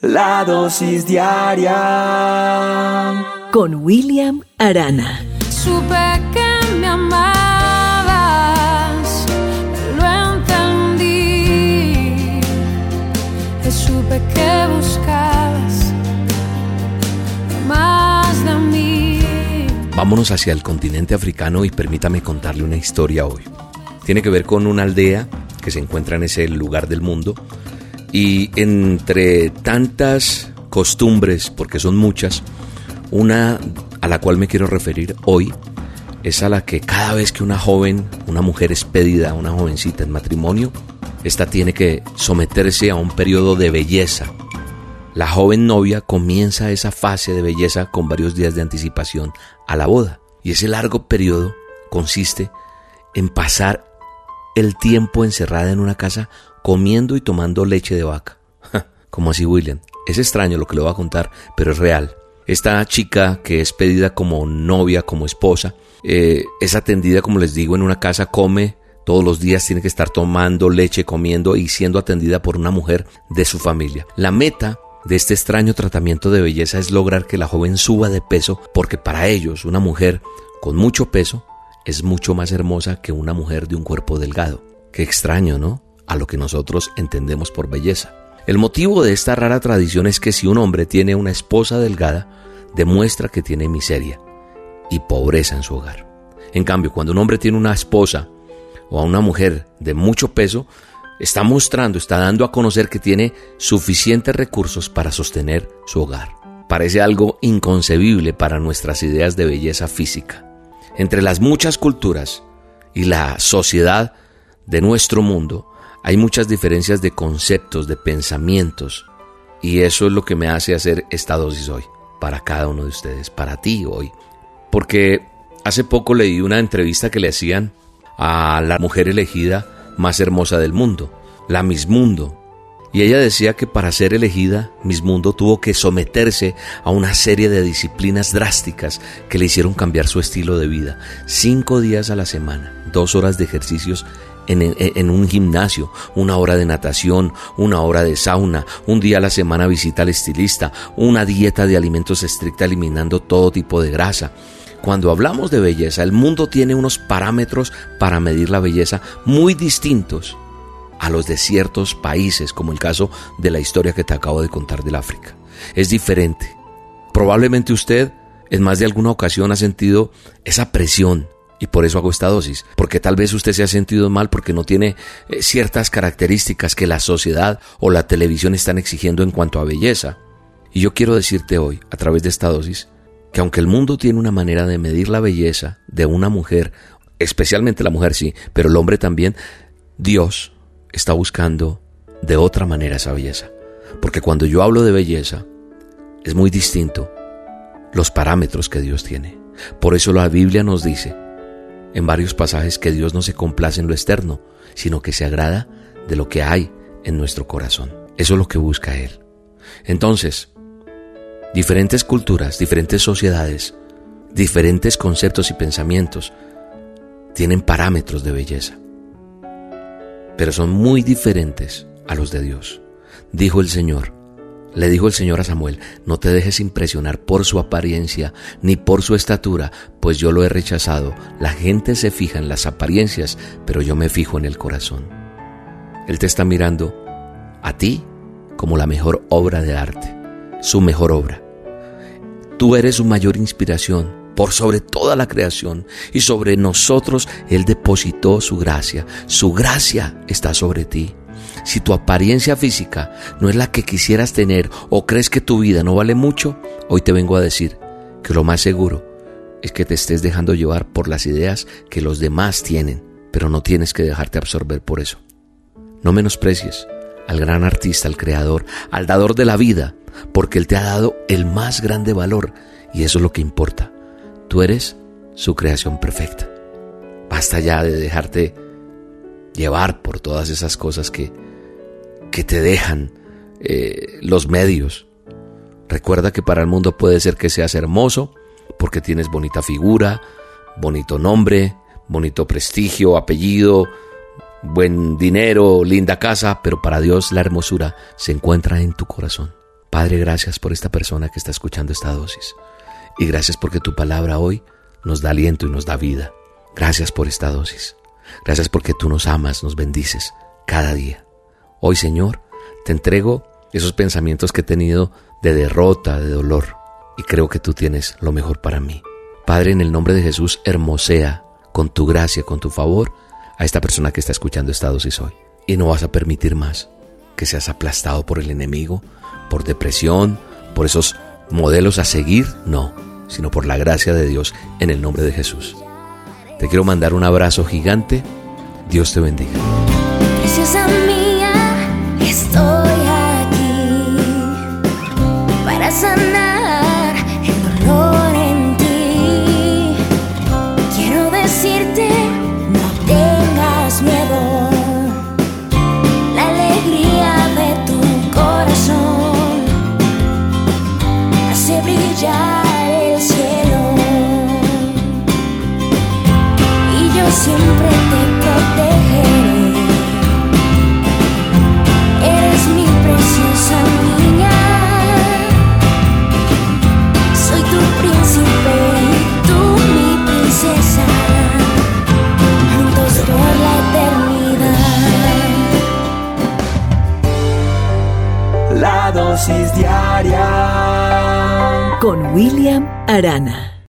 La dosis diaria con William Arana. Supe que me amabas, lo entendí. Supe que buscabas más de mí. Vámonos hacia el continente africano y permítame contarle una historia hoy. Tiene que ver con una aldea que se encuentra en ese lugar del mundo y entre tantas costumbres, porque son muchas, una a la cual me quiero referir hoy es a la que cada vez que una joven, una mujer es pedida, una jovencita en matrimonio, esta tiene que someterse a un periodo de belleza. La joven novia comienza esa fase de belleza con varios días de anticipación a la boda. Y ese largo periodo consiste en pasar el tiempo encerrada en una casa comiendo y tomando leche de vaca. Como así, William? Es extraño lo que le voy a contar, pero es real. Esta chica que es pedida como novia, como esposa, eh, es atendida, como les digo, en una casa, come todos los días, tiene que estar tomando leche, comiendo y siendo atendida por una mujer de su familia. La meta de este extraño tratamiento de belleza es lograr que la joven suba de peso, porque para ellos una mujer con mucho peso es mucho más hermosa que una mujer de un cuerpo delgado. Qué extraño, ¿no? A lo que nosotros entendemos por belleza. El motivo de esta rara tradición es que si un hombre tiene una esposa delgada, demuestra que tiene miseria y pobreza en su hogar. En cambio, cuando un hombre tiene una esposa o a una mujer de mucho peso, está mostrando, está dando a conocer que tiene suficientes recursos para sostener su hogar. Parece algo inconcebible para nuestras ideas de belleza física. Entre las muchas culturas y la sociedad de nuestro mundo hay muchas diferencias de conceptos, de pensamientos, y eso es lo que me hace hacer esta dosis hoy, para cada uno de ustedes, para ti hoy. Porque hace poco leí una entrevista que le hacían a la mujer elegida más hermosa del mundo, la Miss Mundo, y ella decía que para ser elegida, Miss Mundo tuvo que someterse a una serie de disciplinas drásticas que le hicieron cambiar su estilo de vida. Cinco días a la semana, dos horas de ejercicios en, un gimnasio, una hora de natación, una hora de sauna, un día a la semana visita al estilista, una dieta de alimentos estricta eliminando todo tipo de grasa. Cuando hablamos de belleza, el mundo tiene unos parámetros para medir la belleza muy distintos a los de ciertos países, como el caso de la historia que te acabo de contar del África. Es diferente. Probablemente usted en más de alguna ocasión ha sentido esa presión y por eso hago esta dosis, porque tal vez usted se ha sentido mal porque no tiene eh, ciertas características que la sociedad o la televisión están exigiendo en cuanto a belleza. Y yo quiero decirte hoy, a través de esta dosis, que aunque el mundo tiene una manera de medir la belleza de una mujer, especialmente la mujer sí, pero el hombre también, Dios está buscando de otra manera esa belleza. Porque cuando yo hablo de belleza, es muy distinto los parámetros que Dios tiene. Por eso la Biblia nos dice en varios pasajes que Dios no se complace en lo externo, sino que se agrada de lo que hay en nuestro corazón. Eso es lo que busca Él. Entonces, diferentes culturas, diferentes sociedades, diferentes conceptos y pensamientos tienen parámetros de belleza pero son muy diferentes a los de Dios. Dijo el Señor, le dijo el Señor a Samuel, no te dejes impresionar por su apariencia ni por su estatura, pues yo lo he rechazado. La gente se fija en las apariencias, pero yo me fijo en el corazón. Él te está mirando a ti como la mejor obra de arte, su mejor obra. Tú eres su mayor inspiración, por sobre toda la creación y sobre nosotros Él depositó su gracia. Su gracia está sobre ti. Si tu apariencia física no es la que quisieras tener o crees que tu vida no vale mucho, hoy te vengo a decir que lo más seguro es que te estés dejando llevar por las ideas que los demás tienen, pero no tienes que dejarte absorber por eso. No menosprecies al gran artista, al creador, al dador de la vida, porque Él te ha dado el más grande valor y eso es lo que importa. Tú eres su creación perfecta. Basta ya de dejarte llevar por todas esas cosas que, que te dejan eh, los medios. Recuerda que para el mundo puede ser que seas hermoso porque tienes bonita figura, bonito nombre, bonito prestigio, apellido, buen dinero, linda casa, pero para Dios la hermosura se encuentra en tu corazón. Padre, gracias por esta persona que está escuchando esta dosis. Y gracias porque tu palabra hoy nos da aliento y nos da vida. Gracias por esta dosis. Gracias porque tú nos amas, nos bendices cada día. Hoy, Señor, te entrego esos pensamientos que he tenido de derrota, de dolor, y creo que tú tienes lo mejor para mí. Padre, en el nombre de Jesús, hermosea con tu gracia, con tu favor, a esta persona que está escuchando esta dosis hoy. Y no vas a permitir más que seas aplastado por el enemigo, por depresión, por esos modelos a seguir, no, sino por la gracia de Dios en el nombre de Jesús. Te quiero mandar un abrazo gigante. Dios te bendiga. Con William Arana.